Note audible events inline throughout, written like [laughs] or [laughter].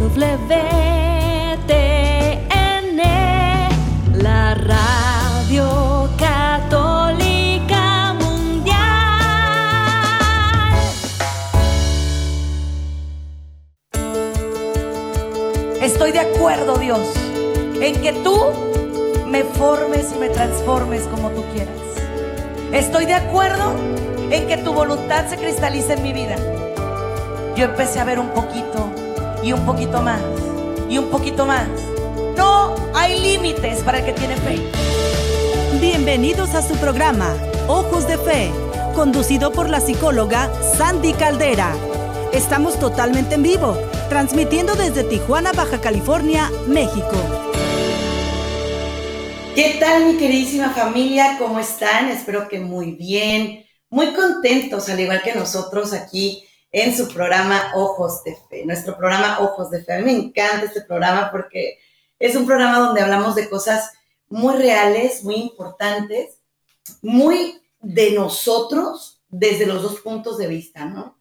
WTN, la radio católica mundial. Estoy de acuerdo, Dios, en que tú me formes y me transformes como tú quieras. Estoy de acuerdo en que tu voluntad se cristalice en mi vida. Yo empecé a ver un poquito y un poquito más y un poquito más. No hay límites para el que tiene fe. Bienvenidos a su programa, Ojos de Fe, conducido por la psicóloga Sandy Caldera. Estamos totalmente en vivo, transmitiendo desde Tijuana, Baja California, México. ¿Qué tal mi queridísima familia? ¿Cómo están? Espero que muy bien, muy contentos, al igual que nosotros aquí en su programa Ojos de Fe, nuestro programa Ojos de Fe. A mí me encanta este programa porque es un programa donde hablamos de cosas muy reales, muy importantes, muy de nosotros desde los dos puntos de vista, ¿no?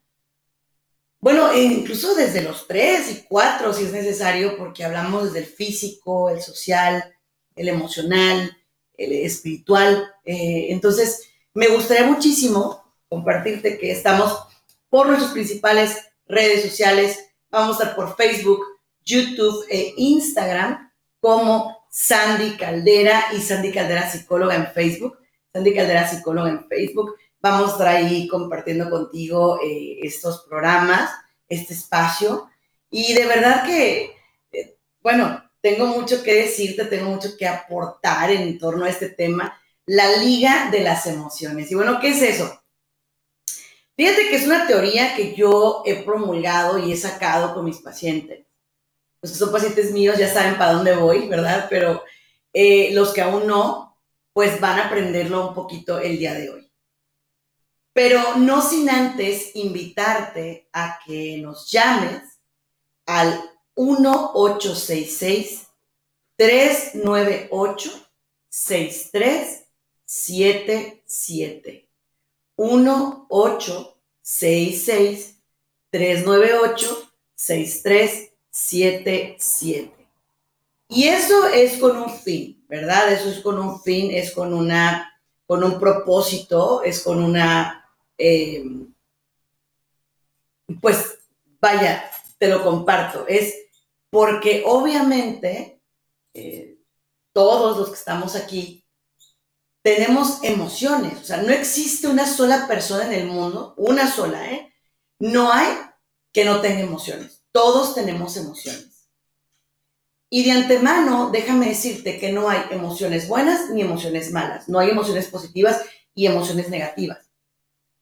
Bueno, e incluso desde los tres y cuatro si es necesario, porque hablamos desde el físico, el social, el emocional, el espiritual. Eh, entonces, me gustaría muchísimo compartirte que estamos por nuestras principales redes sociales. Vamos a estar por Facebook, YouTube e Instagram como Sandy Caldera y Sandy Caldera Psicóloga en Facebook. Sandy Caldera Psicóloga en Facebook. Vamos a estar ahí compartiendo contigo eh, estos programas, este espacio. Y de verdad que, eh, bueno, tengo mucho que decirte, tengo mucho que aportar en torno a este tema, la liga de las emociones. Y bueno, ¿qué es eso? Fíjate que es una teoría que yo he promulgado y he sacado con mis pacientes. Los que son pacientes míos ya saben para dónde voy, ¿verdad? Pero eh, los que aún no, pues van a aprenderlo un poquito el día de hoy. Pero no sin antes invitarte a que nos llames al 1866 398 6377 1866 398 6377 Y eso es con un fin, ¿verdad? Eso es con un fin, es con una, con un propósito, es con una, eh, pues vaya, te lo comparto, es porque obviamente eh, todos los que estamos aquí tenemos emociones, o sea, no existe una sola persona en el mundo, una sola, ¿eh? No hay que no tenga emociones, todos tenemos emociones. Y de antemano, déjame decirte que no hay emociones buenas ni emociones malas, no hay emociones positivas y emociones negativas.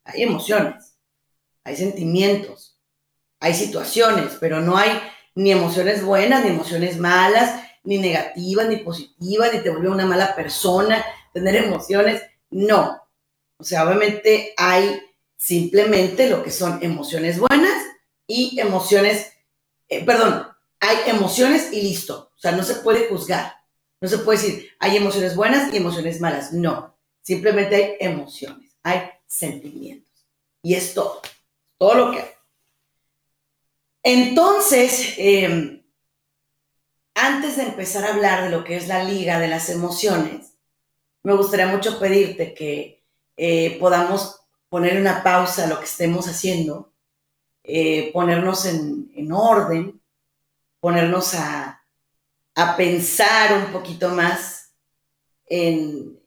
Hay emociones, hay sentimientos, hay situaciones, pero no hay ni emociones buenas, ni emociones malas, ni negativas, ni positivas, ni te vuelve una mala persona, tener emociones. No. O sea, obviamente hay simplemente lo que son emociones buenas y emociones, eh, perdón, hay emociones y listo. O sea, no se puede juzgar. No se puede decir, hay emociones buenas y emociones malas. No. Simplemente hay emociones, hay sentimientos. Y es todo. Todo lo que hay. Entonces, em, antes de empezar a hablar de lo que es la liga de las emociones, me gustaría mucho pedirte que eh, podamos poner una pausa a lo que estemos haciendo, eh, ponernos en, orden, ponernos a, pensar un poquito más en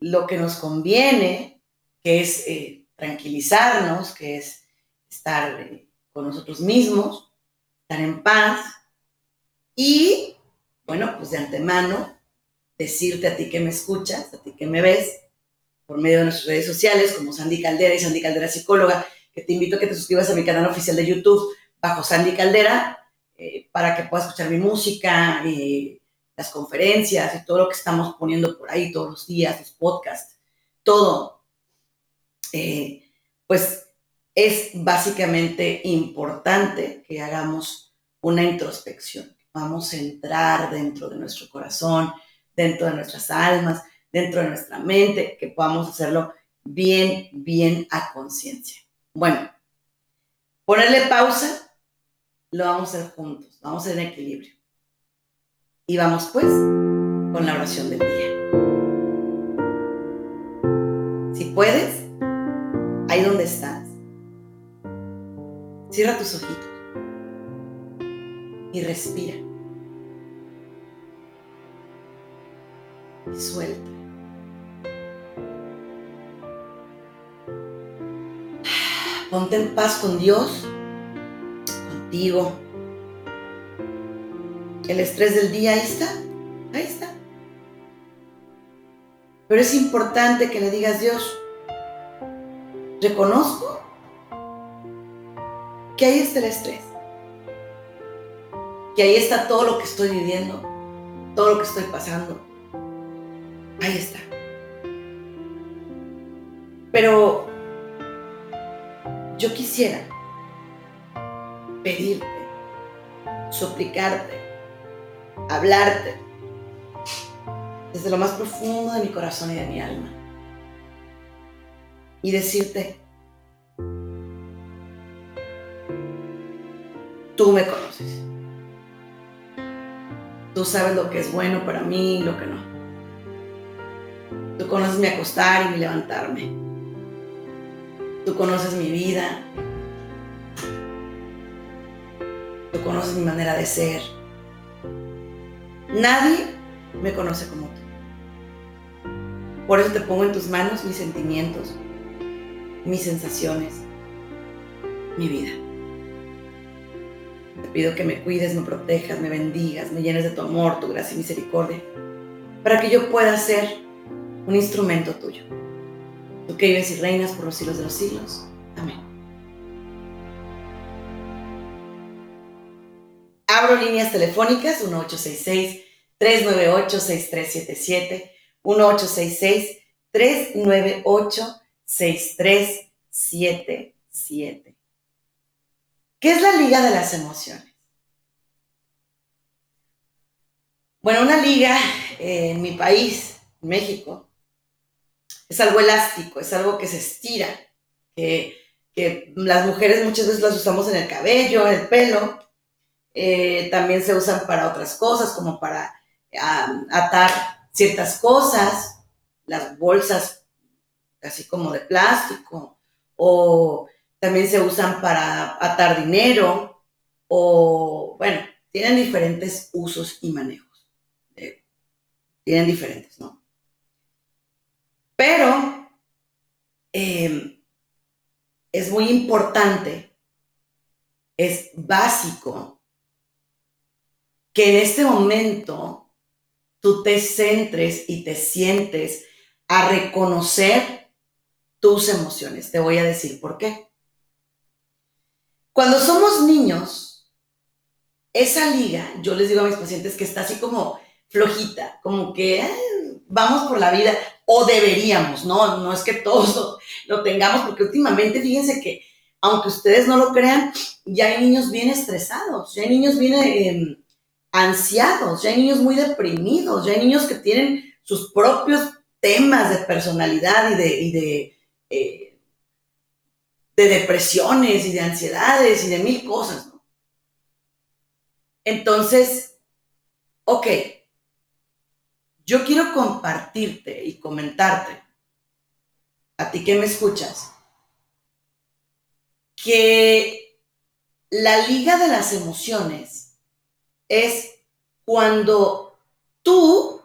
lo que nos conviene, que es eh, tranquilizarnos, que es estar con nosotros mismos, estar en paz y, bueno, pues de antemano, decirte a ti que me escuchas, a ti que me ves, por medio de nuestras redes sociales como Sandy Caldera y Sandy Caldera Psicóloga, que te invito a que te suscribas a mi canal oficial de YouTube bajo Sandy Caldera, eh, para que puedas escuchar mi música, eh, las conferencias y todo lo que estamos poniendo por ahí todos los días, los podcasts, todo. Eh, pues es básicamente importante que hagamos una introspección. Vamos a entrar dentro de nuestro corazón, dentro de nuestras almas, dentro de nuestra mente, que podamos hacerlo bien, bien a conciencia. Bueno, ponerle pausa lo vamos a hacer juntos, vamos a hacer en equilibrio. Y vamos pues con la oración del día. Si puedes, ahí donde estás, cierra tus ojitos y respira. Y suelta. Ponte en paz con Dios, contigo. El estrés del día, ahí está, ahí está. Pero es importante que le digas, Dios, reconozco que ahí está el estrés, que ahí está todo lo que estoy viviendo, todo lo que estoy pasando. Ahí está. Pero yo quisiera pedirte, suplicarte, hablarte desde lo más profundo de mi corazón y de mi alma y decirte, tú me conoces. Tú sabes lo que es bueno para mí y lo que no. Tú conoces mi acostar y mi levantarme. Tú conoces mi vida. Tú conoces mi manera de ser. Nadie me conoce como tú. Por eso te pongo en tus manos mis sentimientos, mis sensaciones, mi vida. Te pido que me cuides, me protejas, me bendigas, me llenes de tu amor, tu gracia y misericordia, para que yo pueda ser un instrumento tuyo tú que vives y reinas por los siglos de los siglos. Amén. Abro líneas telefónicas 1866-398-6377, 1866-398-6377. ¿Qué es la Liga de las Emociones? Bueno, una liga en mi país, México, es algo elástico, es algo que se estira, que, las mujeres muchas veces las usamos en el cabello, en el pelo, eh, también se usan para otras cosas, como para atar ciertas cosas, las bolsas así como de plástico, o también se usan para atar dinero, o bueno, tienen diferentes usos y manejos. Eh, tienen diferentes, ¿no? Pero em, es muy importante, es básico que en este momento tú te centres y te sientes a reconocer tus emociones. Te voy a decir por qué. Cuando somos niños, esa liga, yo les digo a mis pacientes que está así como flojita, como que vamos por la vida, o deberíamos, ¿no? No es que todos lo, tengamos, porque últimamente fíjense que, aunque ustedes no lo crean, ya hay niños bien estresados, ya hay niños bien em, ansiados, ya hay niños muy deprimidos, ya hay niños que tienen sus propios temas de personalidad y de, de, eh, de depresiones y de ansiedades y de mil cosas, ¿no? Entonces, ok, yo quiero compartirte y comentarte, a ti que me escuchas, que la liga de las emociones es cuando tú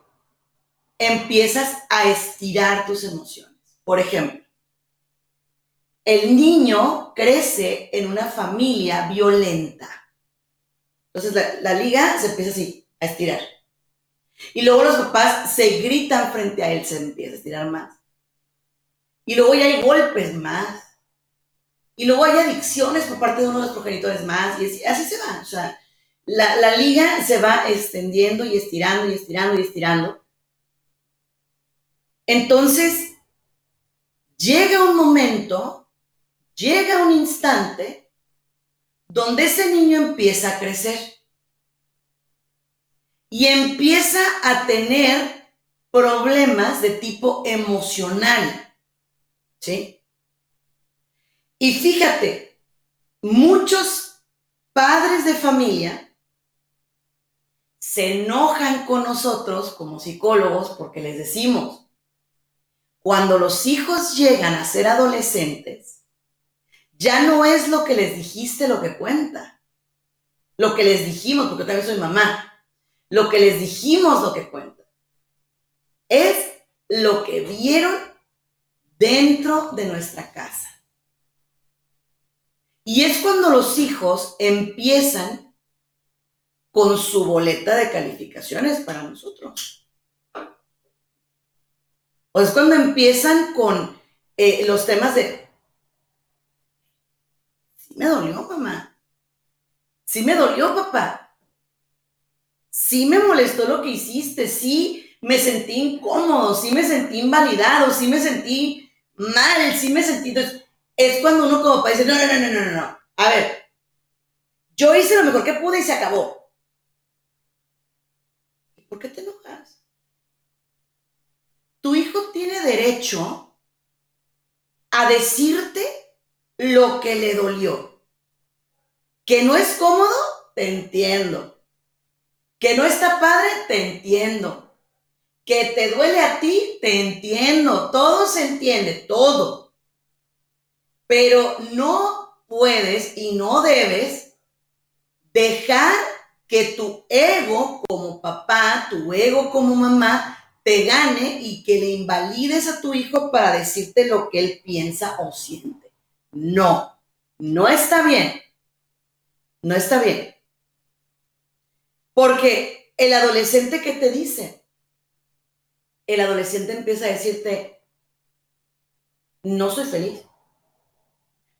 empiezas a estirar tus emociones. Por ejemplo, el niño crece en una familia violenta. Entonces la, liga se empieza así, a estirar y luego los papás se gritan frente a él, se empieza a estirar más. Y luego ya hay golpes más. Y luego hay adicciones por parte de uno de los progenitores más. Y así, se va. O sea, la, la liga se va extendiendo y estirando y estirando y estirando. Entonces, llega un momento, llega un instante donde ese niño empieza a crecer y empieza a tener problemas de tipo emocional. ¿Sí? Y fíjate, muchos padres de familia se enojan con nosotros como psicólogos porque les decimos, cuando los hijos llegan a ser adolescentes, ya no es lo que les dijiste lo que cuenta. Lo que les dijimos, porque también soy mamá, lo que les dijimos lo que cuenta. Es lo que vieron dentro de nuestra casa. Y es cuando los hijos empiezan con su boleta de calificaciones para nosotros. O es cuando empiezan con eh, los temas de, sí me dolió, mamá. Sí me dolió, papá. Sí me molestó lo que hiciste. Sí me sentí incómodo. Sí me sentí invalidado. Sí me sentí mal. Sí me sentí es cuando uno como papá dice, no, no, no, no, no, no, a ver, yo hice lo mejor que pude y se acabó. ¿Y por qué te enojas? Tu hijo tiene derecho a decirte lo que le dolió. Que no es cómodo, te entiendo. Que no está padre, te entiendo. Que te duele a ti, te entiendo. Todo se entiende, todo. Pero no puedes y no debes dejar que tu ego como papá, tu ego como mamá, te gane y que le invalides a tu hijo para decirte lo que él piensa o siente. No, no está bien. No está bien. Porque el adolescente que te dice, el adolescente empieza a decirte, no soy feliz.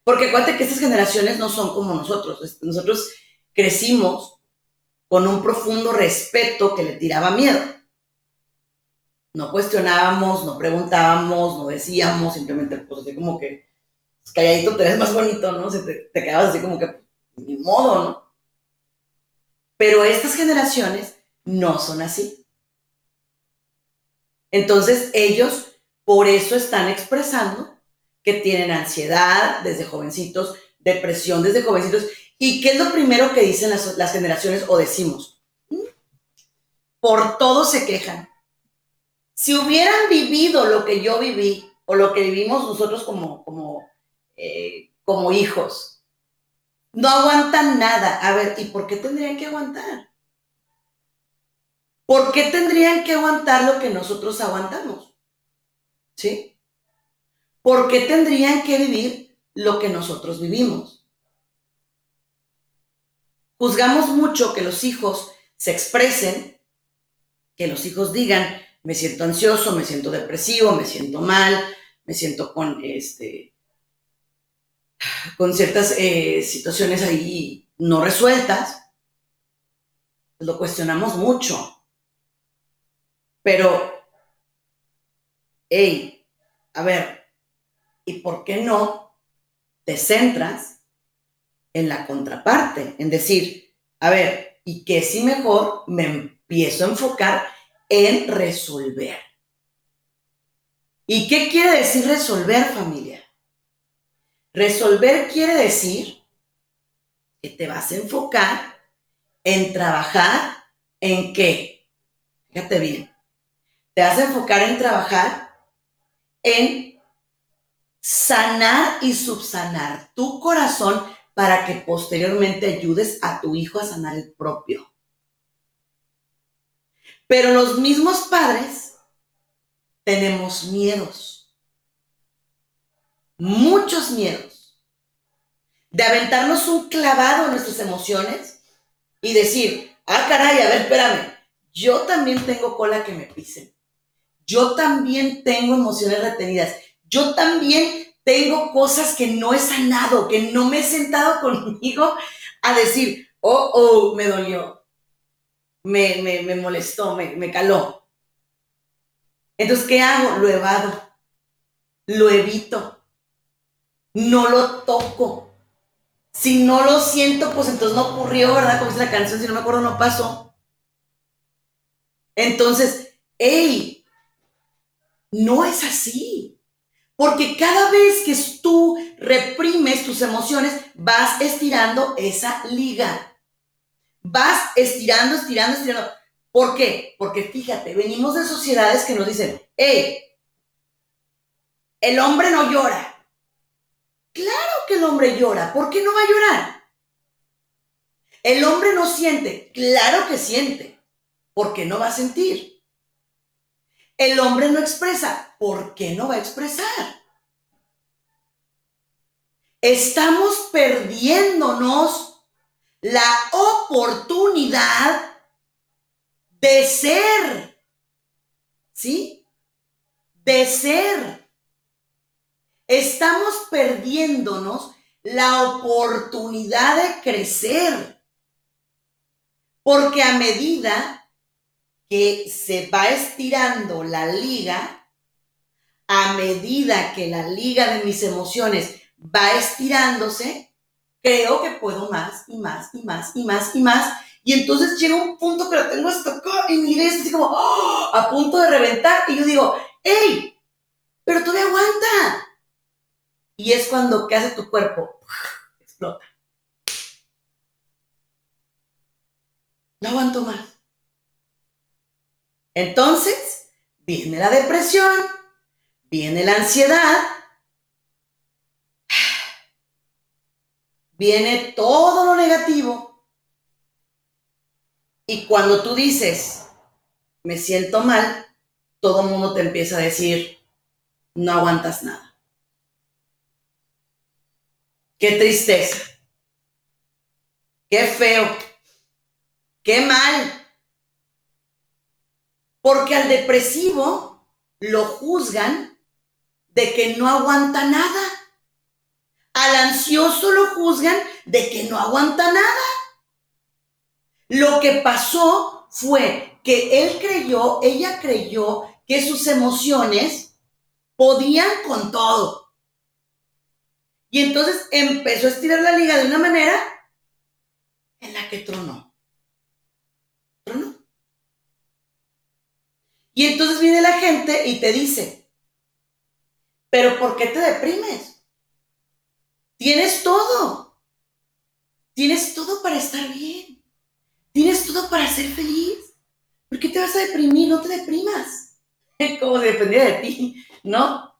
Porque acuérdate que estas generaciones no son como nosotros. Nosotros crecimos con un profundo respeto que le tiraba miedo. No cuestionábamos, no preguntábamos, no decíamos, simplemente pues así como que pues, calladito te ves más bonito, ¿no? te, te quedabas así como que, ni modo, ¿no? Pero estas generaciones no son así. Entonces ellos por eso están expresando que tienen ansiedad desde jovencitos, depresión desde jovencitos. ¿Y qué es lo primero que dicen las, generaciones o decimos? ¿Mm? Por todo se quejan. Si hubieran vivido lo que yo viví o lo que vivimos nosotros como, como, eh, como hijos, no aguantan nada. A ver, ¿y por qué tendrían que aguantar? ¿Por qué tendrían que aguantar lo que nosotros aguantamos? ¿Sí? ¿por qué tendrían que vivir lo que nosotros vivimos? Juzgamos mucho que los hijos se expresen, que los hijos digan, me siento ansioso, me siento depresivo, me siento mal, me siento con este con ciertas eh, situaciones ahí no resueltas, lo cuestionamos mucho. Pero, hey, a ver, ¿Y por qué no te centras en la contraparte? En decir, a ver, ¿y qué si mejor me empiezo a enfocar en resolver? ¿Y qué quiere decir resolver familia? Resolver quiere decir que te vas a enfocar en trabajar en qué. Fíjate bien. Te vas a enfocar en trabajar en sanar y subsanar tu corazón para que posteriormente ayudes a tu hijo a sanar el propio. Pero los mismos padres tenemos miedos, muchos miedos, de aventarnos un clavado en nuestras emociones y decir, ah, caray, a ver, espérame, yo también tengo cola que me pisen. Yo también tengo emociones retenidas yo también tengo cosas que no he sanado, que no me he sentado [laughs] conmigo a decir, oh, oh, me dolió, me, me, molestó, me, me caló. Entonces, ¿qué hago? Lo evado, lo evito, no lo toco. Si no lo siento, pues entonces no ocurrió, ¿verdad? Como dice la canción, si no me acuerdo, no pasó. Entonces, hey, no es así. Porque cada vez que tú reprimes tus emociones, vas estirando esa liga. Vas estirando, estirando, estirando. ¿Por qué? Porque fíjate, venimos de sociedades que nos dicen, hey, el hombre no llora. Claro que el hombre llora. ¿Por qué no va a llorar? El hombre no siente. Claro que siente. ¿Por qué no va a sentir? El hombre no expresa. ¿Por qué no va a expresar? Estamos perdiéndonos la oportunidad de ser. ¿Sí? De ser. Estamos perdiéndonos la oportunidad de crecer. Porque a medida que se va estirando la liga, a medida que la liga de mis emociones va estirándose, creo que puedo más y más y más y más y más. Y entonces llega un punto que lo tengo acá y mi así como ¡oh! a punto de reventar. Y yo digo, ¡Ey! Pero todavía aguanta. Y es cuando, ¿qué hace tu cuerpo? Explota. No aguanto más. Entonces, viene la depresión, viene la ansiedad, viene todo lo negativo. Y cuando tú dices, me siento mal, todo el mundo te empieza a decir, no aguantas nada. Qué tristeza. Qué feo. Qué mal. Porque al depresivo lo juzgan de que no aguanta nada. Al ansioso lo juzgan de que no aguanta nada. Lo que pasó fue que él creyó, ella creyó que sus emociones podían con todo. Y entonces empezó a estirar la liga de una manera en la que tronó. Tronó. Y entonces viene la gente y te dice, pero ¿por qué te deprimes? Tienes todo. Tienes todo para estar bien. Tienes todo para ser feliz. ¿Por qué te vas a deprimir? No te deprimas. [laughs] Como si dependiera de ti, ¿no?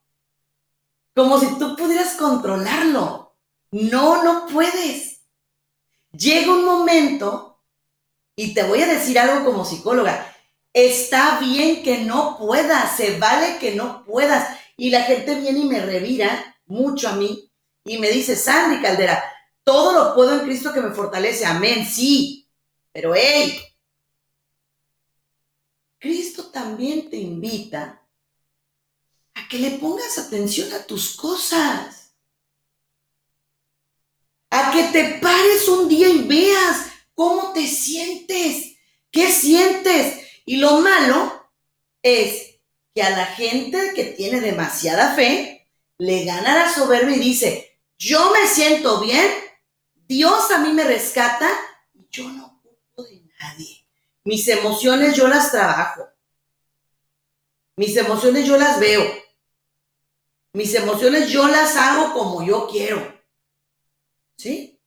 Como si tú pudieras controlarlo. No, no puedes. Llega un momento, y te voy a decir algo como psicóloga, está bien que no puedas, se vale que no puedas. Y la gente viene y me revira mucho a mí y me dice, Sandy Caldera, todo lo puedo en Cristo que me fortalece. Amén, sí. Pero hey, Cristo también te invita que le pongas atención a tus cosas. A que te pares un día y veas cómo te sientes, qué sientes. Y lo malo es que a la gente que tiene demasiada fe le gana la soberbia y dice, yo me siento bien, Dios a mí me rescata y yo no ocupo de nadie. Mis emociones yo las trabajo. Mis emociones yo las veo. Mis emociones yo las hago como yo quiero. ¿Sí?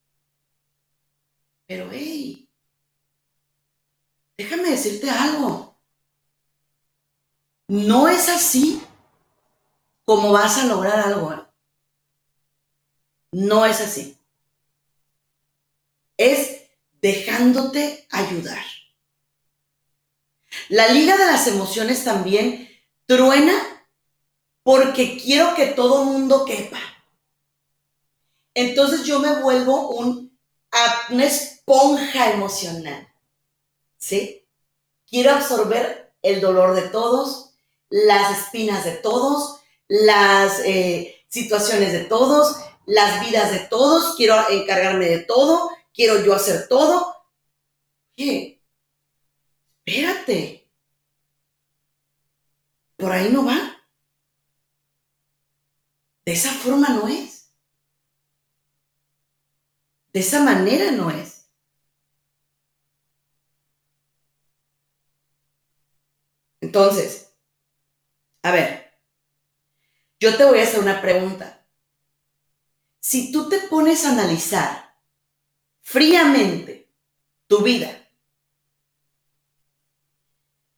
Pero, hey, déjame decirte algo. No es así como vas a lograr algo. ¿eh? No es así. Es dejándote ayudar. La liga de las emociones también truena porque quiero que todo mundo quepa. Entonces yo me vuelvo un, una esponja emocional. ¿Sí? Quiero absorber el dolor de todos, las espinas de todos, las eh, situaciones de todos, las vidas de todos, quiero encargarme de todo, quiero yo hacer todo. ¿Qué? Espérate. Por ahí no va. De esa forma no es. De esa manera no es. Entonces, a ver, yo te voy a hacer una pregunta. Si tú te pones a analizar fríamente tu vida,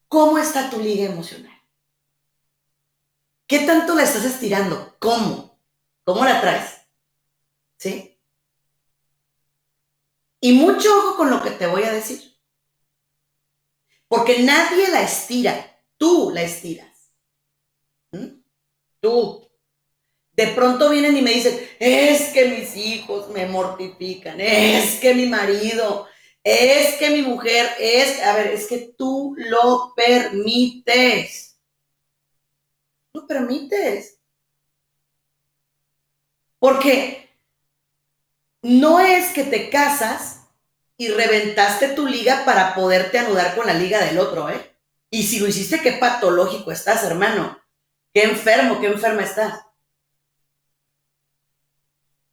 ¿cómo está tu liga emocional? ¿Qué tanto la estás estirando? ¿Cómo? ¿Cómo la traes? ¿Sí? Y mucho ojo con lo que te voy a decir. Porque nadie la estira, tú la estiras. ¿Mm? Tú. De pronto vienen y me dicen, es que mis hijos me mortifican, es que mi marido, es que mi mujer, es, a ver, es que tú lo permites. Permites. Porque no es que te casas y reventaste tu liga para poderte anudar con la liga del otro, ¿eh? Y si lo hiciste, qué patológico estás, hermano. Qué enfermo, qué enferma estás.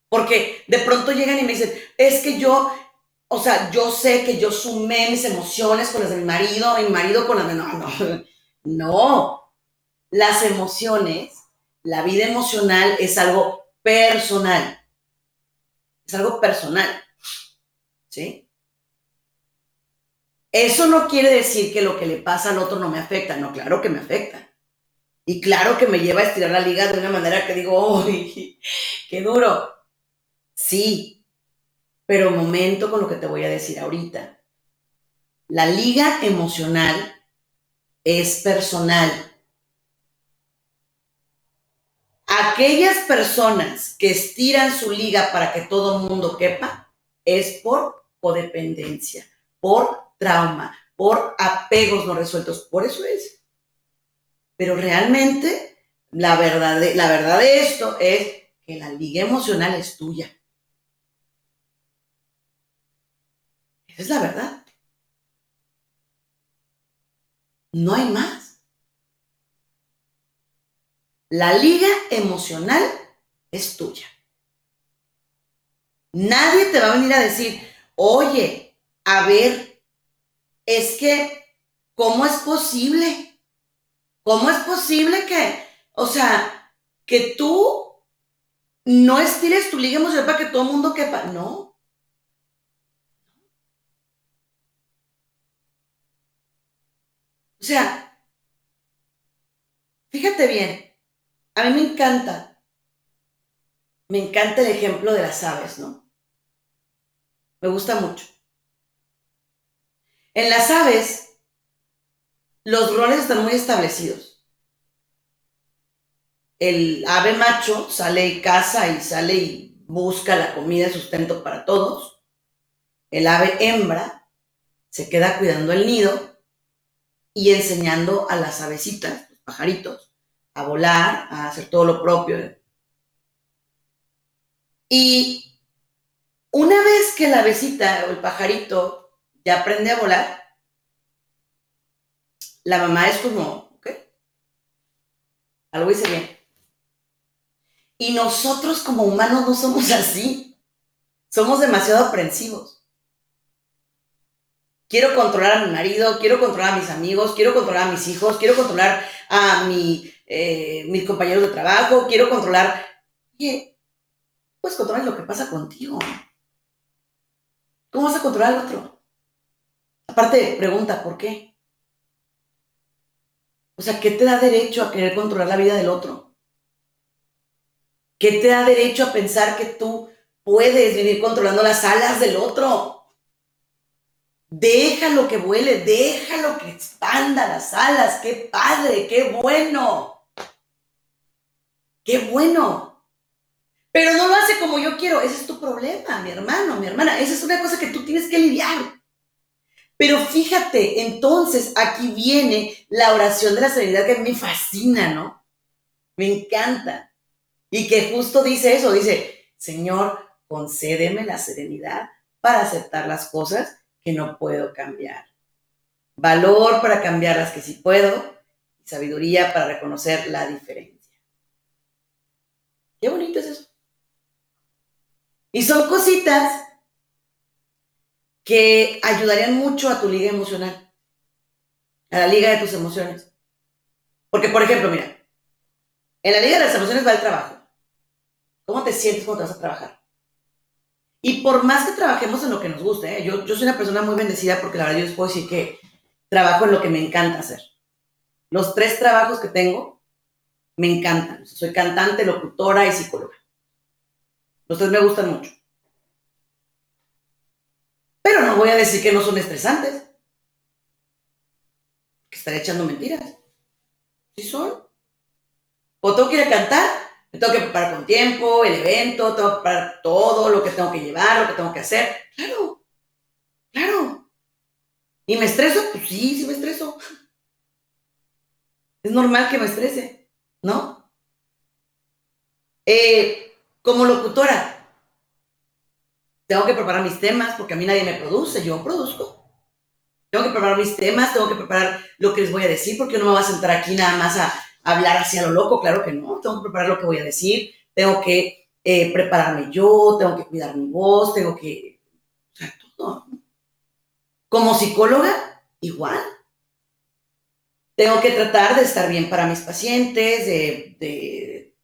Porque de pronto llegan y me dicen, es que yo, o sea, yo sé que yo sumé mis emociones con las de mi marido, mi marido con las de... No, no, no. Las emociones, la vida emocional es algo personal. Es algo personal. ¿Sí? Eso no quiere decir que lo que le pasa al otro no me afecta. No, claro que me afecta. Y claro que me lleva a estirar la liga de una manera que digo, [laughs] ¡ay, qué duro! Sí, pero momento con lo que te voy a decir ahorita. La liga emocional es personal. Aquellas personas que estiran su liga para que todo el mundo quepa es por codependencia, por trauma, por apegos no resueltos. Por eso es. Pero realmente la verdad de, la verdad de esto es que la liga emocional es tuya. Esa es la verdad. No hay más. La liga emocional es tuya. Nadie te va a venir a decir, oye, a ver, es que, ¿cómo es posible? ¿Cómo es posible que, o sea, que tú no estires tu liga emocional para que todo el mundo quepa? No. O sea, fíjate bien, a mí me encanta, me encanta el ejemplo de las aves, ¿no? Me gusta mucho. En las aves, los roles están muy establecidos. El ave macho sale y caza y sale y busca la comida y sustento para todos. El ave hembra se queda cuidando el nido y enseñando a las avecitas, los pajaritos, a volar, a hacer todo lo propio. Y una vez que la besita o el pajarito ya aprende a volar, la mamá es como, ok, algo hice bien. Y nosotros como humanos no somos [laughs] así. Somos demasiado aprensivos. Quiero controlar a mi marido, quiero controlar a mis amigos, quiero controlar a mis hijos, quiero controlar a mi eh, mis compañeros de trabajo, quiero controlar. Oye, pues controlar lo que pasa contigo. ¿Cómo vas a controlar al otro? Aparte, pregunta, ¿por qué? O sea, ¿qué te da derecho a querer controlar la vida del otro? ¿Qué te da derecho a pensar que tú puedes vivir controlando las alas del otro? Déjalo que vuele, déjalo que expanda las alas. ¡Qué padre! ¡Qué bueno! Qué bueno. Pero no lo hace como yo quiero. Ese es tu problema, mi hermano, mi hermana. Esa es una cosa que tú tienes que lidiar. Pero fíjate, entonces aquí viene la oración de la serenidad que me fascina, ¿no? Me encanta. Y que justo dice eso, dice, Señor, concédeme la serenidad para aceptar las cosas que no puedo cambiar. Valor para cambiar las que sí puedo sabiduría para reconocer la diferencia. Qué bonito es eso. Y son cositas que ayudarían mucho a tu liga emocional, a la liga de tus emociones. Porque, por ejemplo, mira, En la liga de las emociones va el trabajo. ¿Cómo te sientes cuando te vas a trabajar? Y por más que trabajemos en lo que nos guste, ¿eh? yo, yo soy una persona muy bendecida porque la verdad yo les puedo decir que trabajo en lo que me encanta hacer. Los tres trabajos que tengo me encantan. Soy cantante, locutora y psicóloga. Los tres me gustan mucho. Pero no voy a decir que no son estresantes. Que estaré echando mentiras. Sí son. O tengo que ir a cantar, me tengo que preparar con tiempo, el evento, tengo que preparar todo lo que tengo que llevar, lo que tengo que hacer. Claro, claro. ¿Y me estreso? Pues sí, sí me estreso. Es normal que me estrese, ¿no? Eh, como locutora, tengo que preparar mis temas porque a mí nadie me produce, yo produzco. Tengo que preparar mis temas, tengo que preparar lo que les voy a decir porque no me voy a sentar aquí nada más a hablar hacia lo loco, claro que no, tengo que preparar lo que voy a decir, tengo que eh, prepararme yo, tengo que cuidar mi voz, tengo que... O sea, todo. Como psicóloga, igual. Tengo que tratar de estar bien para mis pacientes, de,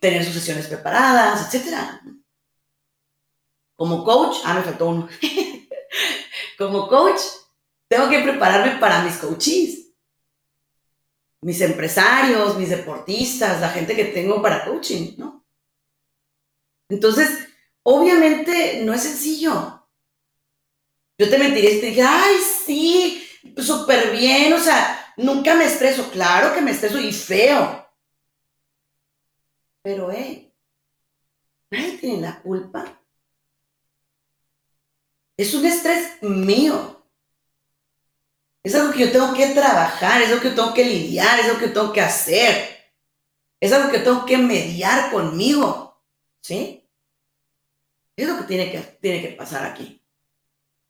tener sus sesiones preparadas, etc. Como coach, ah, me faltó uno. [laughs] Como coach, tengo que prepararme para mis coaches mis empresarios, mis deportistas, la gente que tengo para coaching, ¿no? Entonces, obviamente no es sencillo. Yo te mentiría y te dije, ay, sí, súper bien, o sea, nunca me estreso, claro que me estreso y feo. Pero, hey, nadie tiene la culpa. Es un estrés mío. Es algo que yo tengo que trabajar, es algo que tengo que lidiar, es algo que tengo que hacer. Es algo que tengo que mediar conmigo. ¿Sí? Es lo que tiene que, tiene que pasar aquí.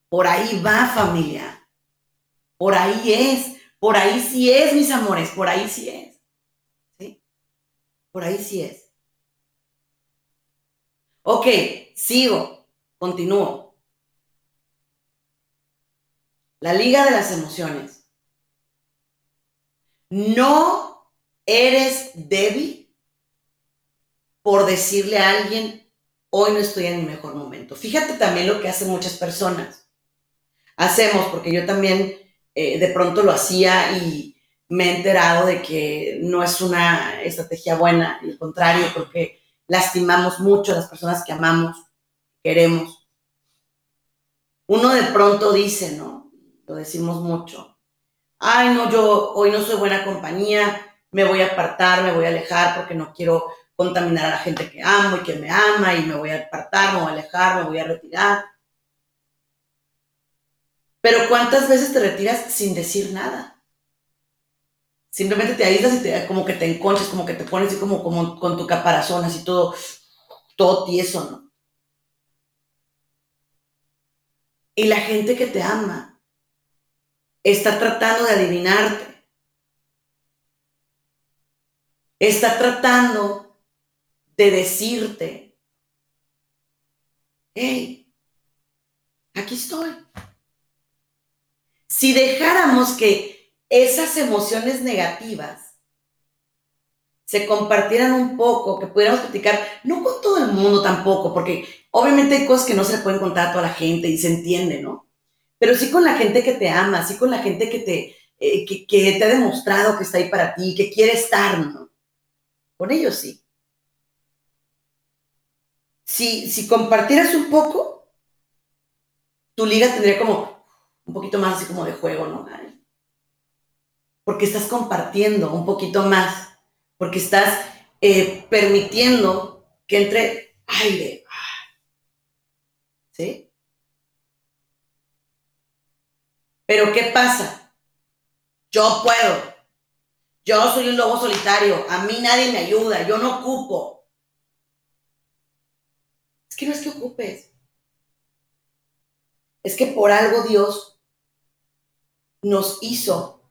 Por ahí va familia. Por ahí es. Por ahí sí es, mis amores. Por ahí sí es. ¿Sí? Por ahí sí es. Ok, sigo. Continúo. La liga de las emociones. No eres débil por decirle a alguien, hoy no estoy en mi mejor momento. Fíjate también lo que hacen muchas personas. Hacemos, porque yo también eh, de pronto lo hacía y me he enterado de que no es una estrategia buena, al contrario, porque lastimamos mucho a las personas que amamos, queremos. Uno de pronto dice, ¿no? lo decimos mucho. Ay, no, yo hoy no soy buena compañía, me voy a apartar, me voy a alejar porque no quiero contaminar a la gente que amo y que me ama y me voy a apartar, me voy a alejar, me voy a retirar. Pero ¿cuántas veces te retiras sin decir nada? Simplemente te aíslas y te, como que te enconches, como que te pones así como, como con tu caparazón, así todo, todo tieso, ¿no? Y la gente que te ama está tratando de adivinarte. Está tratando de decirte, hey, aquí estoy. Si dejáramos que esas emociones negativas se compartieran un poco, que pudiéramos platicar, no con todo el mundo tampoco, porque obviamente hay cosas que no se le pueden contar a toda la gente y se entiende, ¿no? pero sí con la gente que te ama, sí con la gente que te, eh, que, te ha demostrado que está ahí para ti, que quiere estar, ¿no? Con ellos sí. Si, si compartieras un poco, tu liga tendría como un poquito más así como de juego, ¿no? Porque estás compartiendo un poquito más, porque estás eh, permitiendo que entre aire. ¿Sí? Pero ¿qué pasa? Yo puedo. Yo soy un lobo solitario. A mí nadie me ayuda. Yo no ocupo. Es que no es que ocupes. Es que por algo Dios nos hizo.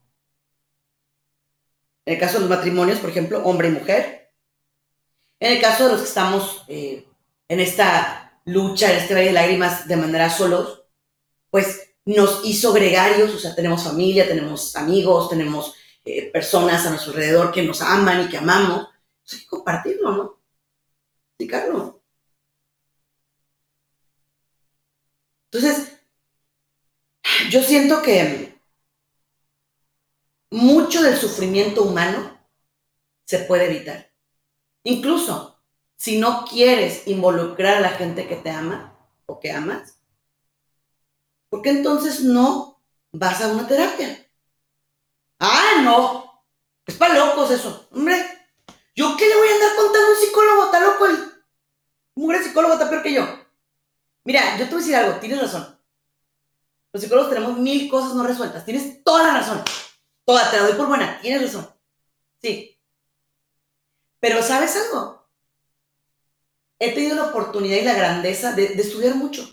En el caso de los matrimonios, por ejemplo, hombre y mujer. En el caso de los que estamos eh, en esta lucha, en este valle de lágrimas de manera solos, pues nos hizo gregarios, o sea, tenemos familia, tenemos amigos, tenemos eh, personas a nuestro alrededor que nos aman y que amamos, hay que compartirlo, ¿no? Explicarlo. Entonces, yo siento que mucho del sufrimiento humano se puede evitar. Incluso si no quieres involucrar a la gente que te ama o que amas, ¿por qué entonces no vas a una terapia? Ah, no. Es para locos eso. Hombre, ¿yo qué le voy a andar contando a un psicólogo? Está loco el mujer psicólogo, está peor que yo. Mira, yo te voy a decir algo, tienes razón. Los psicólogos tenemos mil cosas no resueltas. Tienes toda la razón. Toda, te la doy por buena. Tienes razón. Sí. Pero ¿sabes algo? He tenido la oportunidad y la grandeza de, de estudiar mucho.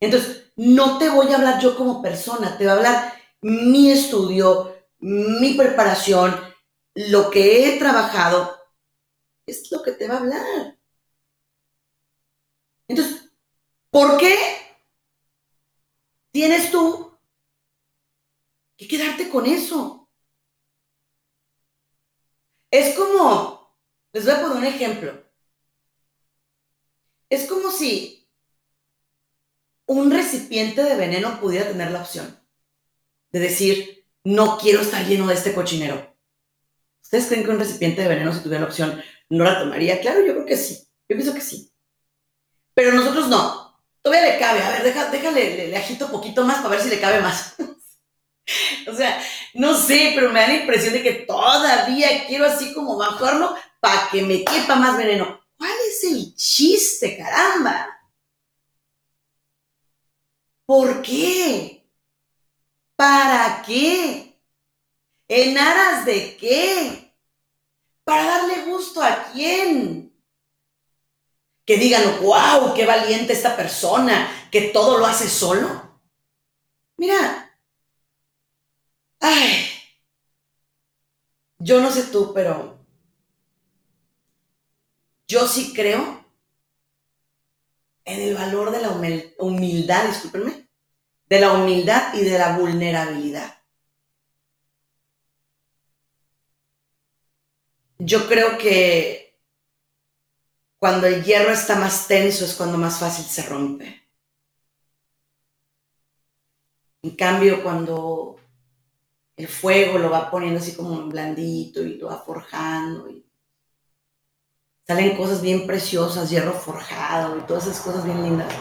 Entonces, no te voy a hablar yo como persona, te voy a hablar mi estudio, mi preparación, lo que he trabajado, es lo que te va a hablar. Entonces, ¿por qué tienes tú que quedarte con eso? Es como, les voy a poner un ejemplo. Es como si un recipiente de veneno pudiera tener la opción de decir, no quiero estar lleno de este cochinero. ¿Ustedes creen que un recipiente de veneno, si tuviera la opción, no la tomaría? Claro, yo creo que sí. Yo pienso que sí. Pero nosotros no. Todavía le cabe. A ver, déjale, le, le agito un poquito más para ver si le cabe más. [laughs] [laughs] o sea, no sé, pero me da la impresión de que todavía quiero así como bajarlo para que me quepa más veneno. ¿Cuál es el chiste, caramba? ¿Por qué? ¿Para qué? ¿En aras de qué? ¿Para darle gusto a quién? Que digan, wow, qué valiente esta persona, que todo lo hace solo. Mira, ay, yo no sé tú, pero yo sí creo en el valor de la humildad, discúlpenme, de la humildad y de la vulnerabilidad. Yo creo que cuando el hierro está más tenso es cuando más fácil se rompe. En cambio, cuando el fuego lo va poniendo así como blandito y lo va forjando y salen cosas bien preciosas, hierro forjado y todas esas cosas bien lindas.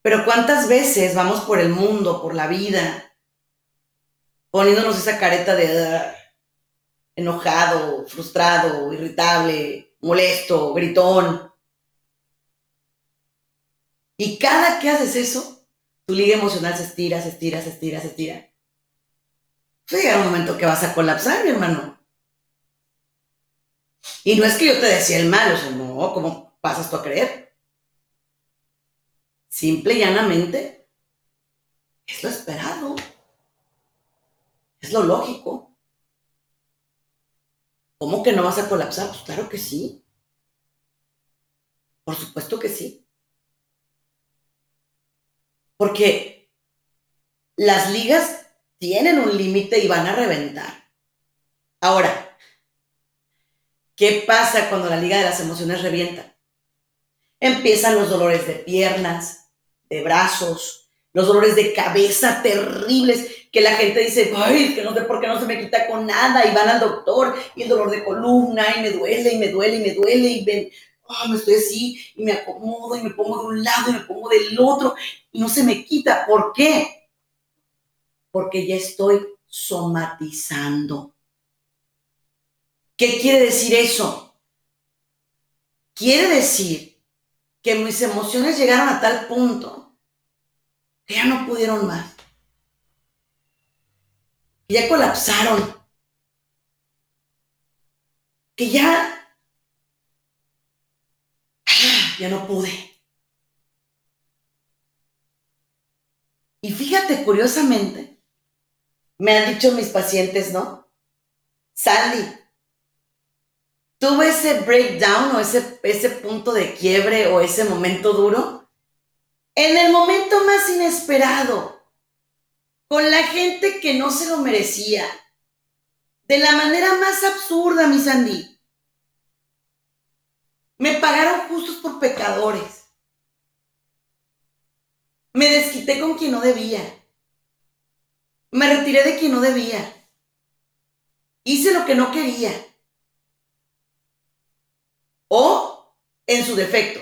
Pero cuántas veces vamos por el mundo, por la vida, poniéndonos esa careta de enojado, frustrado, irritable, molesto, gritón. Y cada que haces eso, tu liga emocional se estira, se estira, se estira, se estira. Pues llega un momento que vas a colapsar, mi hermano. Y no es que yo te decía el mal, o sea, no, ¿cómo pasas tú a creer? Simple y llanamente, es lo esperado. Es lo lógico. ¿Cómo que no vas a colapsar? Pues claro que sí. Por supuesto que sí. Porque las ligas tienen un límite y van a reventar. Ahora, ¿qué pasa cuando la liga de las emociones revienta? Empiezan los dolores de piernas, de brazos, los dolores de cabeza terribles, que la gente dice, ay, que no sé por qué no se me quita con nada, y van al doctor, y el dolor de columna, y me duele, y me duele, y me duele, y ven, oh, me estoy así, y me acomodo, y me pongo de un lado, y me pongo del otro, y no se me quita. ¿Por qué? Porque ya estoy somatizando. ¿Qué quiere decir eso? Quiere decir que mis emociones llegaron a tal punto que ya no pudieron más. Que ya colapsaron. Que ya... Ya no pude. Y fíjate, curiosamente, me han dicho mis pacientes, ¿no? Sandy, tuve ese breakdown o ese, ese punto de quiebre o ese momento duro en el momento más inesperado, con la gente que no se lo merecía, De la manera más absurda, mi Sandy. Me pagaron justos por pecadores. Me desquité con quien no debía. Me retiré de quien no debía. Hice lo que no quería. O, en su defecto,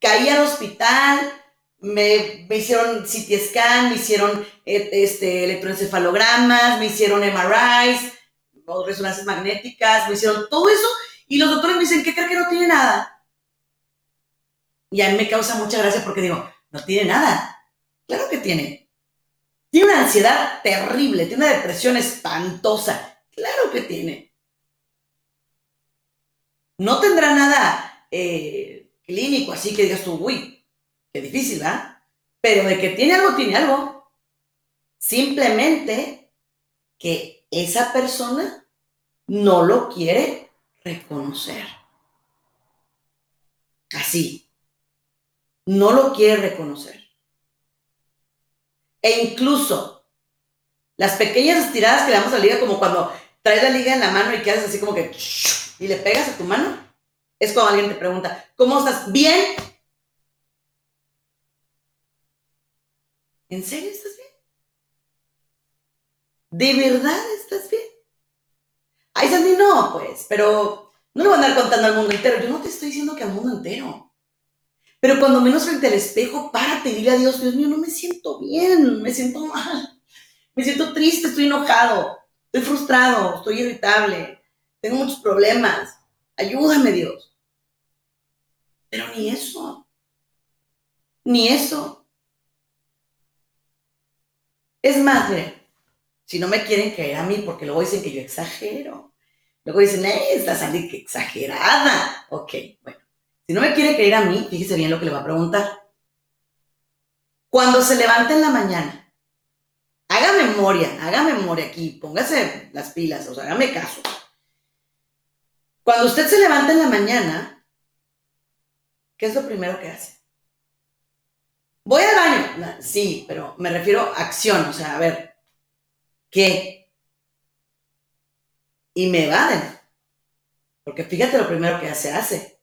caí al hospital, me, hicieron CT scan, me hicieron eh, este, electroencefalogramas, me hicieron MRIs, resonancias magnéticas, me hicieron todo eso, y los doctores me dicen, ¿qué cree que no tiene nada? Y a mí me causa mucha gracia porque digo, no tiene nada. Claro que tiene. Tiene una ansiedad terrible, tiene una depresión espantosa. Claro que tiene. No tendrá nada eh, clínico, así que digas tú, uy, qué difícil, ¿verdad? Pero de que tiene algo, tiene algo. Simplemente que esa persona no lo quiere reconocer. Así. No lo quiere reconocer. E incluso las pequeñas estiradas que le damos a la liga, como cuando traes la liga en la mano y quedas así como que y le pegas a tu mano, es cuando alguien te pregunta, ¿cómo estás? ¿Bien? ¿En serio estás bien? ¿De verdad estás bien? Ay, Sandy, no, pues, pero no lo voy a andar contando al mundo entero. Yo no te estoy diciendo que al mundo entero. Pero cuando menos frente al espejo, párate y dile a Dios, Dios mío, no me siento bien, me siento mal, me siento triste, estoy enojado, estoy frustrado, estoy irritable, tengo muchos problemas, ayúdame Dios. Pero ni eso, ni eso. Es más, si no me quieren creer a mí, porque luego dicen que yo exagero. Luego dicen, eh, esta Sandy que exagerada. Ok, bueno. Si no me quiere creer a mí, fíjese bien lo que le va a preguntar. Cuando se levanta en la mañana, haga memoria, haga memoria aquí, póngase las pilas, o sea, hágame caso. Cuando usted se levanta en la mañana, ¿qué es lo primero que hace? Voy al baño. Sí, pero me refiero a acción, o sea, a ver, ¿qué? Y me evaden. Porque fíjate lo primero que se hace.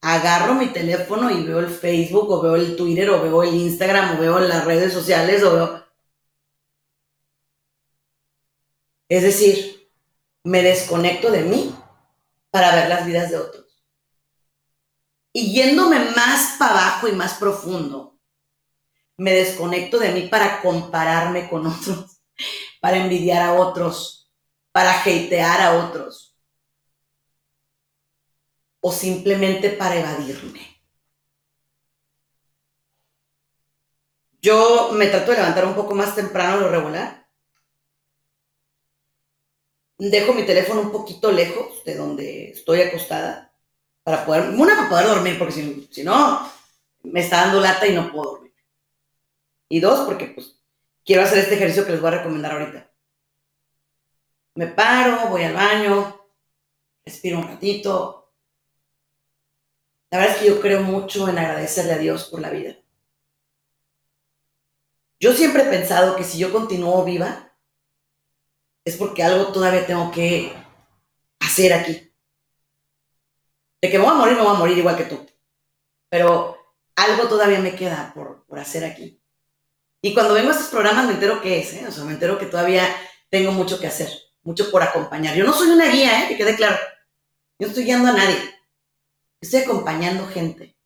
Agarro mi teléfono y veo el Facebook, o veo el Twitter, o veo el Instagram, o veo las redes sociales, o veo... Es decir, me desconecto de mí para ver las vidas de otros. Y yéndome más para abajo y más profundo, me desconecto de mí para compararme con otros, [laughs] para envidiar a otros, para hatear a otros, o simplemente para evadirme. Yo me trato de levantar un poco más temprano lo regular dejo mi teléfono un poquito lejos de donde estoy acostada para poder, una, para poder dormir, porque si, si no, me está dando lata y no puedo dormir. Y dos, porque pues quiero hacer este ejercicio que les voy a recomendar ahorita. Me paro, voy al baño, respiro un ratito. La verdad es que yo creo mucho en agradecerle a Dios por la vida. Yo siempre he pensado que si yo continúo viva, es porque algo todavía tengo que hacer aquí. De que me voy a morir, me voy a morir igual que tú. Pero algo todavía me queda por, hacer aquí. Y cuando vengo a estos programas me entero qué es, ¿eh? O sea, me entero que todavía tengo mucho que hacer, mucho por acompañar. Yo no soy una guía, ¿eh? Que quede claro. Yo no estoy guiando a nadie. Estoy acompañando gente.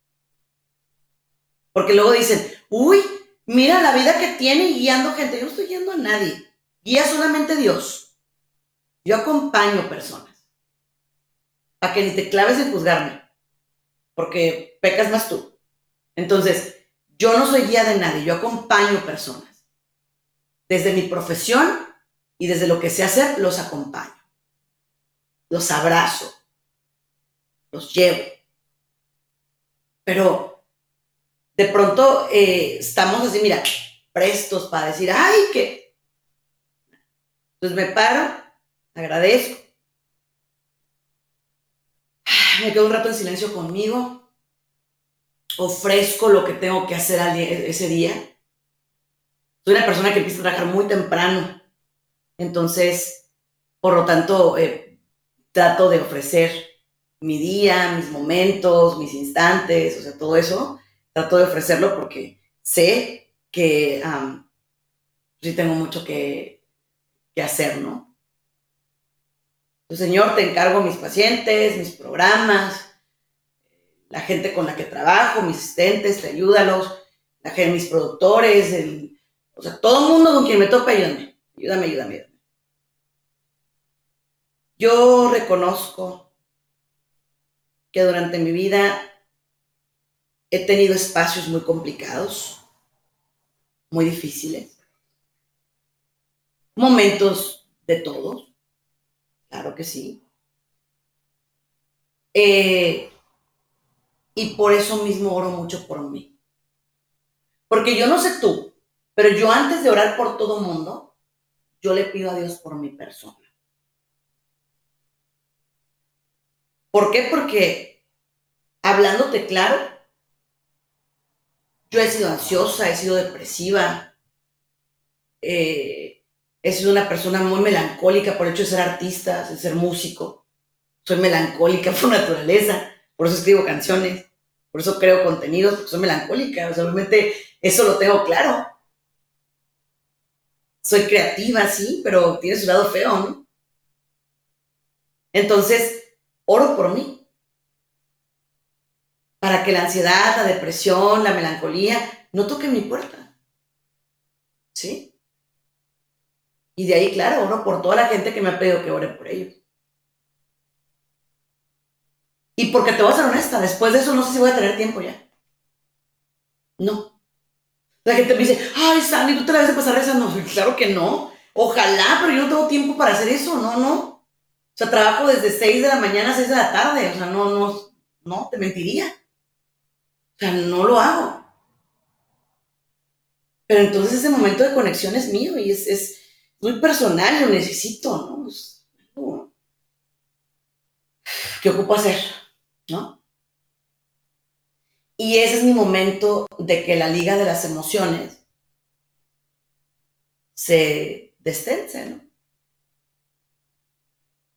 Porque luego dicen, uy, mira la vida que tiene guiando gente. Yo no estoy guiando a nadie. Guía solamente Dios. Yo acompaño personas. A que ni te claves en juzgarme. Porque pecas más tú. Entonces, yo no soy guía de nadie, yo acompaño personas. Desde mi profesión y desde lo que sé hacer, los acompaño. Los abrazo. Los llevo. Pero de pronto eh, estamos así, mira, prestos para decir, ay, que entonces me paro, agradezco. Me quedo un rato en silencio conmigo. Ofrezco lo que tengo que hacer ese día. Soy una persona que empieza a trabajar muy temprano. Entonces, Por lo tanto, eh, trato de ofrecer mi día, mis momentos, mis instantes, o sea, todo eso, trato de ofrecerlo porque sé que sí tengo mucho que, que hacer, ¿no? Señor, te encargo mis pacientes, mis programas, la gente con la que trabajo, mis asistentes, te ayúdalos, la gente, mis productores, el, o sea, todo el mundo con quien me tope, ayúdame, ayúdame, ayúdame, ayúdame. Yo reconozco que durante mi vida he tenido espacios muy complicados, muy difíciles, momentos de todos, claro que sí. Eh, y por eso mismo oro mucho por mí. Porque yo no sé tú, pero yo antes de orar por todo mundo, yo le pido a Dios por mi persona. ¿Por qué? Porque hablándote claro, yo he sido ansiosa, he sido depresiva, eh, he sido una persona muy melancólica por el hecho de ser artista, de ser músico. Soy melancólica [laughs] por naturaleza, por eso escribo canciones, por eso creo contenidos, porque soy melancólica, o sea, obviamente eso lo tengo claro. Soy creativa, sí, pero tiene su lado feo, ¿no? Entonces, oro por mí. Para que la ansiedad, la depresión, la melancolía no toquen mi puerta. ¿Sí? Y de ahí, claro, oro por toda la gente que me ha pedido que ore por ellos. Y porque te voy a ser honesta, después de eso no sé si voy a tener tiempo ya. No. La gente me dice, ay, Sandy, ¿tú te la vas a pasar rezando? [laughs] Claro que no. Ojalá, pero yo no tengo tiempo para hacer eso. No, no. O sea, trabajo desde 6 de la mañana a 6 de la tarde. O sea, no, no, no, te mentiría. O sea, no lo hago. Pero entonces ese momento de conexión es mío y es, es muy personal, lo necesito, ¿no? ¿Qué ocupo hacer? ¿No? Y ese es mi momento de que la liga de las emociones se destense, ¿no?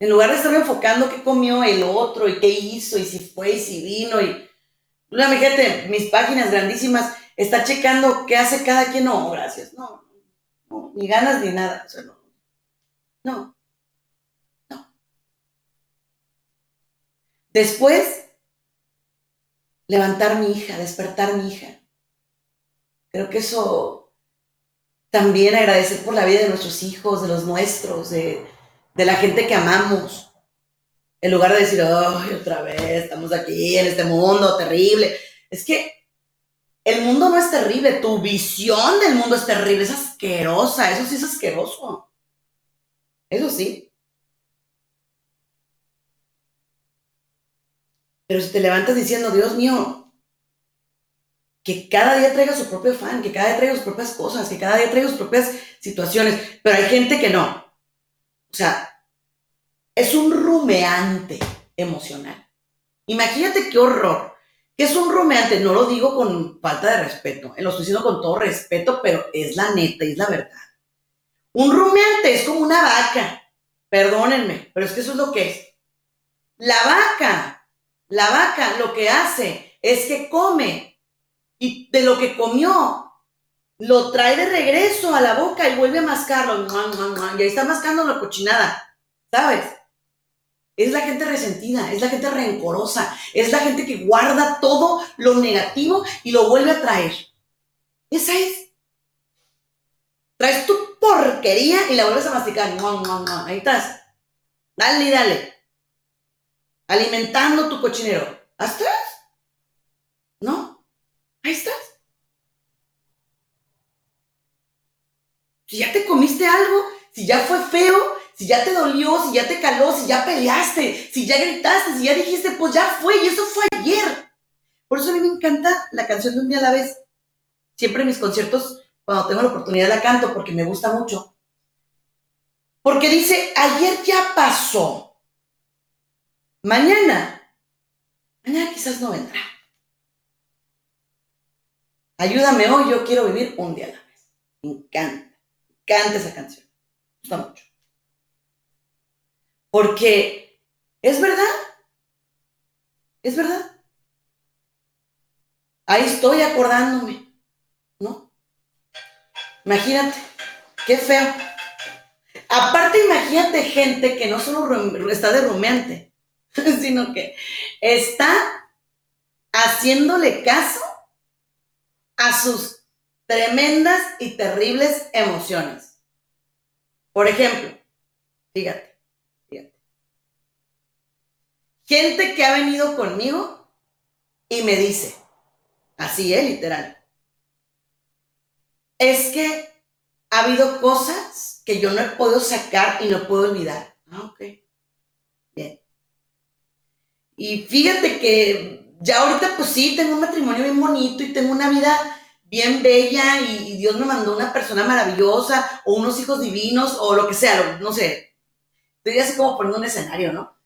En lugar de estarme enfocando qué comió el otro y qué hizo y si fue y si vino y... Una gente, mis páginas grandísimas, está checando qué hace cada quien. No, gracias, no, no ni ganas ni nada. No, no, no. Después, levantar mi hija, despertar mi hija. Creo que eso también agradecer por la vida de nuestros hijos, de los nuestros, de, de la gente que amamos. En lugar de decir, ay, otra vez, estamos aquí en este mundo terrible. Es que el mundo no es terrible, tu visión del mundo es terrible, es asquerosa, eso sí es asqueroso. Eso sí. Pero si te levantas diciendo, Dios mío, que cada día traiga su propio fan, que cada día traiga sus propias cosas, que cada día traiga sus propias situaciones, pero hay gente que no. O sea, es un rumeante emocional. Imagínate qué horror. ¿Qué es un rumeante? No lo digo con falta de respeto, lo estoy diciendo con todo respeto, pero es la neta, es la verdad. Un rumeante es como una vaca. Perdónenme, pero es que eso es lo que es. La vaca, la vaca lo que hace es que come y de lo que comió lo trae de regreso a la boca y vuelve a mascarlo. Y ahí está mascando la cochinada, ¿sabes? Es la gente resentida, es la gente rencorosa, es la gente que guarda todo lo negativo y lo vuelve a traer. Esa es. Traes tu porquería y la vuelves a masticar. Ahí estás. Dale y dale. Alimentando tu cochinero. ¿Estás? ¿No? Ahí estás. Si ya te comiste algo, si ya fue feo, si ya te dolió, si ya te caló, si ya peleaste, si ya gritaste, si ya dijiste, pues ya fue, y eso fue ayer. Por eso a mí me encanta la canción de un día a la vez. Siempre en mis conciertos, cuando tengo la oportunidad, la canto porque me gusta mucho. Porque dice, ayer ya pasó. Mañana, mañana quizás no vendrá. Ayúdame hoy, yo quiero vivir un día a la vez. Me encanta. Canta esa canción. Me gusta mucho. Porque es verdad. Es verdad. Ahí estoy acordándome, ¿no? Imagínate, qué feo. Aparte, imagínate gente que no solo está de rumiante, [laughs] sino que está haciéndole caso a sus tremendas y terribles emociones. Por ejemplo, fíjate, fíjate. Gente que ha venido conmigo y me dice, así es, literal, es que ha habido cosas que yo no he podido sacar y no puedo olvidar. Ah, ok. Bien. Y fíjate que ya ahorita pues sí, tengo un matrimonio bien bonito y tengo una vida bien bella y, Dios me mandó una persona maravillosa o unos hijos divinos o lo que sea, no sé. Estoy así como poniendo un escenario, ¿no?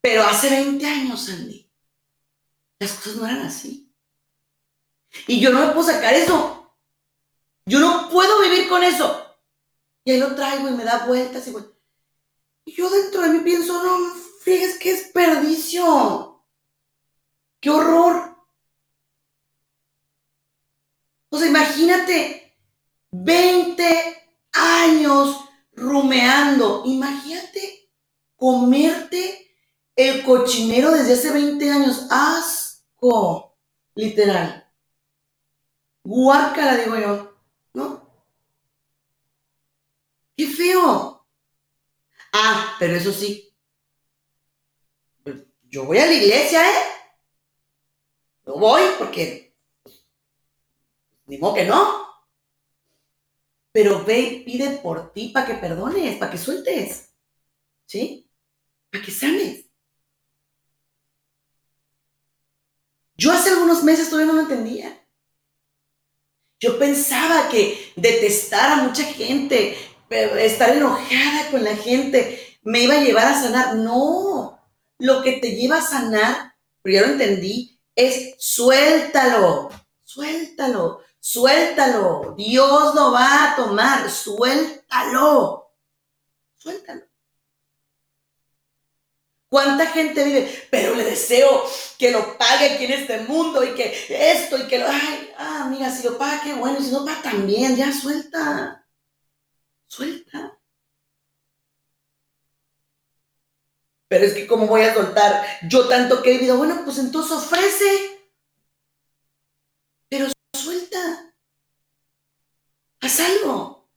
Pero hace 20 años, Andy, las cosas no eran así. Y yo no me puedo sacar eso. Yo no puedo vivir con eso. Y ahí lo traigo y me da vueltas y, y yo dentro de mí pienso, no, fíjate, qué desperdicio. Qué horror. O sea, imagínate 20 años rumeando. Imagínate comerte el cochinero desde hace 20 años. Asco. Literal. Guácala, digo yo. ¿No? ¡Qué feo! Ah, pero eso sí. Yo voy a la iglesia, ¿eh? Yo voy porque. Ni que no. Pero ve y pide por ti para que perdones, para que sueltes. ¿Sí? Para que sanes. Yo hace algunos meses todavía no lo entendía. Yo pensaba que detestar a mucha gente, estar enojada con la gente, me iba a llevar a sanar. No, lo que te lleva a sanar, pero ya lo entendí, es suéltalo, suéltalo, suéltalo. Dios lo va a tomar, suéltalo, suéltalo. ¿Cuánta gente vive? Pero le deseo que lo pague aquí en este mundo y que esto y que lo... Ay, ah, mira, si lo paga, qué bueno. Si no paga, también, ya suelta. Suelta. Pero es que, ¿cómo voy a soltar? Yo tanto que he vivido, bueno, pues entonces ofrece. Pero suelta. Haz algo.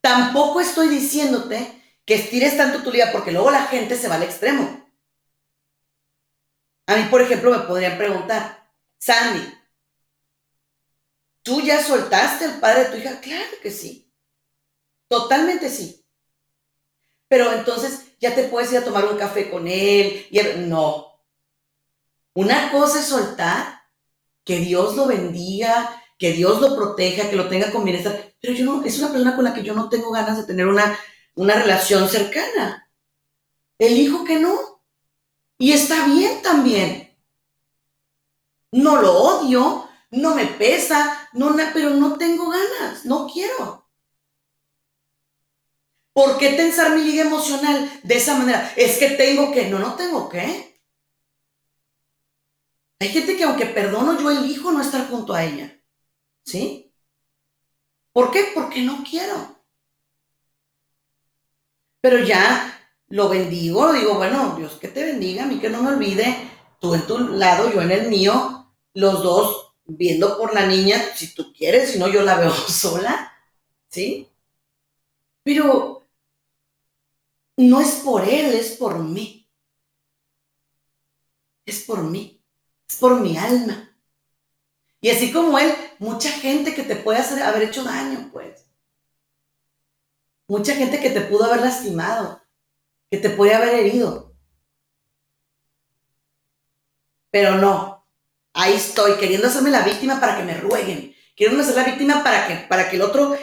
Tampoco estoy diciéndote que estires tanto tu vida porque luego la gente se va al extremo. A mí, por ejemplo, me podrían preguntar, Sandy, ¿Tú ya soltaste al padre de tu hija? Claro que sí. Totalmente sí. Pero entonces ya te puedes ir a tomar un café con él. Y No. Una cosa es soltar, que Dios lo bendiga, que Dios lo proteja, que lo tenga con bienestar. Pero yo no, es una persona con la que yo no tengo ganas de tener una, una relación cercana. Elijo que no. Y está bien también. No lo odio, no me pesa, no, pero no tengo ganas, no quiero. ¿Por qué tensar mi liga emocional de esa manera? Es que tengo que, no, no tengo que. Hay gente que aunque perdono, yo elijo no estar junto a ella. ¿Sí? ¿Por qué? Porque no quiero. Pero ya lo bendigo, digo, bueno, Dios que te bendiga, a mí que no me olvide, tú en tu lado, yo en el mío, los dos viendo por la niña, si tú quieres, si no, yo la veo [laughs] sola, ¿sí? Pero no es por él, es por mí. Es por mí, es por mi alma. Y así como él, mucha gente que te puede haber hecho daño, pues. Mucha gente que te pudo haber lastimado, que te puede haber herido. Pero no, ahí estoy, queriendo hacerme la víctima para que me rueguen, queriendo hacer la víctima para que, para que el otro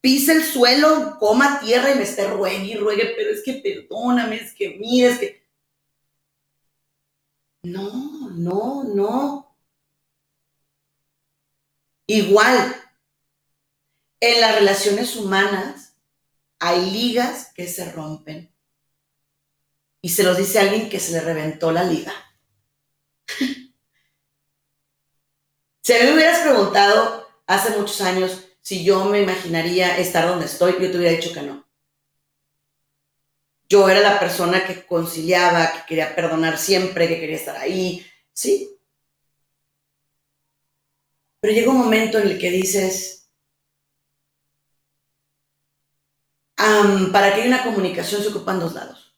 pise el suelo, coma tierra y me esté ruegue y ruegue, pero es que perdóname, es que mira, es que... No, no, no. Igual, en las relaciones humanas hay ligas que se rompen. Y se los dice alguien que se le reventó la liga. [laughs] si a mí me hubieras preguntado hace muchos años si yo me imaginaría estar donde estoy, yo te hubiera dicho que no. Yo era la persona que conciliaba, que quería perdonar siempre, que quería estar ahí, sí. Pero llega un momento en el que dices, para que haya una comunicación se ocupan dos lados.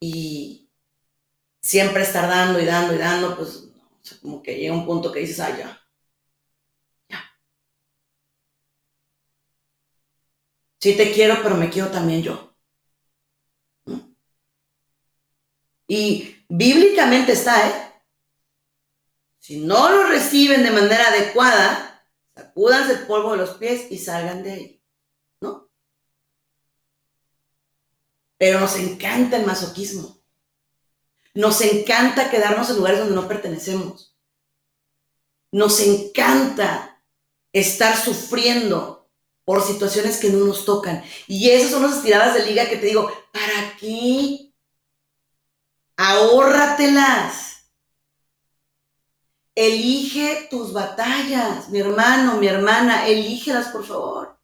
Y siempre estar dando y dando y dando, pues como que llega un punto que dices, ah, ya. Ya. Sí te quiero, pero me quiero también yo. Y bíblicamente está, ¿eh? Si no lo reciben de manera adecuada, sacúdanse el polvo de los pies y salgan de ahí. ¿No? Pero nos encanta el masoquismo. Nos encanta quedarnos en lugares donde no pertenecemos. Nos encanta estar sufriendo por situaciones que no nos tocan. Y esas son las tiradas de liga que te digo, ¿para qué? Ahórratelas. Elige tus batallas, mi hermano, mi hermana, elígelas por favor.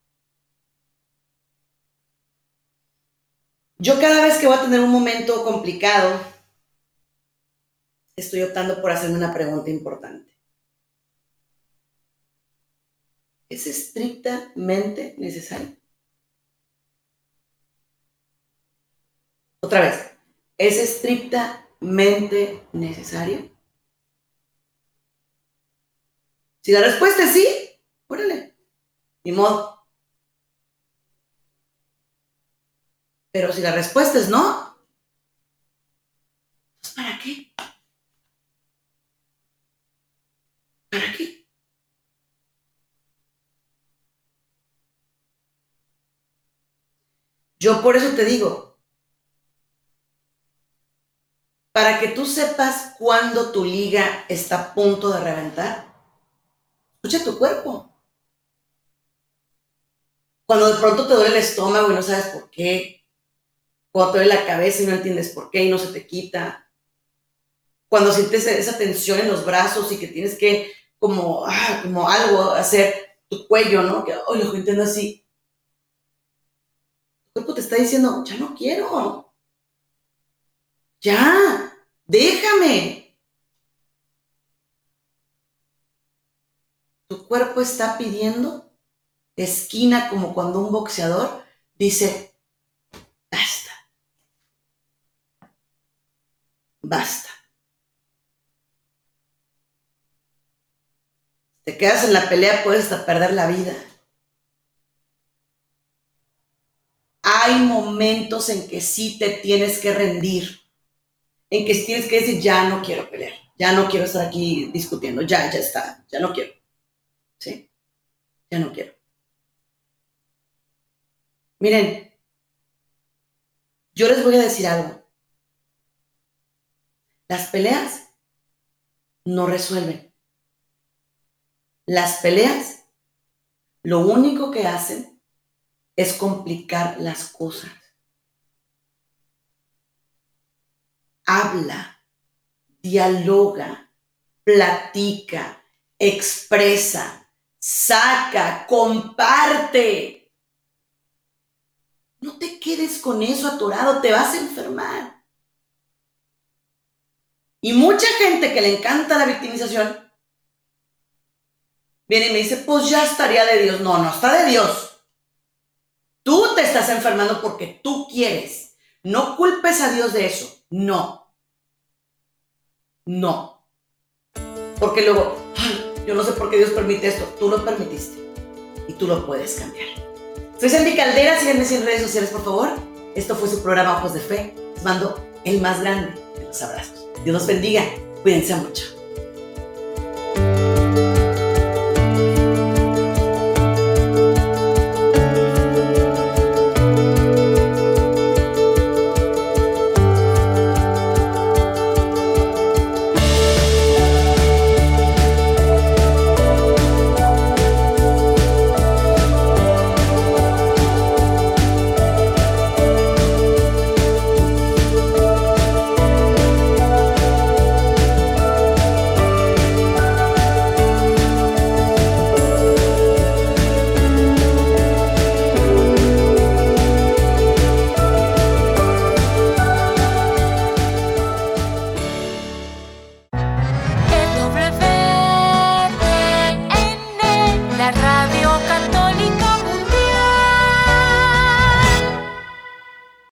Yo cada vez que voy a tener un momento complicado, estoy optando por hacerme una pregunta importante. ¿Es estrictamente necesario? Otra vez, ¿es estrictamente necesario? Si la respuesta es sí, órale, ni modo. Pero si la respuesta es no, pues ¿para qué? ¿Para qué? Yo por eso te digo, para que tú sepas cuándo tu liga está a punto de reventar, Escucha tu cuerpo. Cuando de pronto te duele el estómago y no sabes por qué. Cuando te duele la cabeza y no entiendes por qué y no se te quita. Cuando sientes esa tensión en los brazos y que tienes que como, ah, como algo hacer tu cuello, ¿no? Que, oh, lo entiendo así. Tu cuerpo te está diciendo, ya no quiero. Ya, déjame. Cuerpo está pidiendo esquina como cuando un boxeador dice, basta, basta. Te quedas en la pelea, puedes hasta perder la vida. Hay momentos en que sí te tienes que rendir, en que tienes que decir, ya no quiero pelear, ya no quiero estar aquí discutiendo, ya, ya está, ya no quiero. ¿Sí? Ya no quiero. Miren, yo les voy a decir algo. Las peleas no resuelven. Las peleas lo único que hacen es complicar las cosas. Habla, dialoga, platica, expresa, saca, comparte. No te quedes con eso atorado, te vas a enfermar. Y mucha gente que le encanta la victimización viene y me dice, pues ya estaría de Dios. No, no está de Dios. Tú te estás enfermando porque tú quieres. No culpes a Dios de eso. No. No. Porque luego, yo no sé por qué Dios permite esto. Tú lo permitiste. Y tú lo puedes cambiar. Soy Sandy Caldera. Síganme en redes sociales, por favor. Esto fue su programa Ojos de Fe. Les mando el más grande de los abrazos. Dios los bendiga. Cuídense mucho.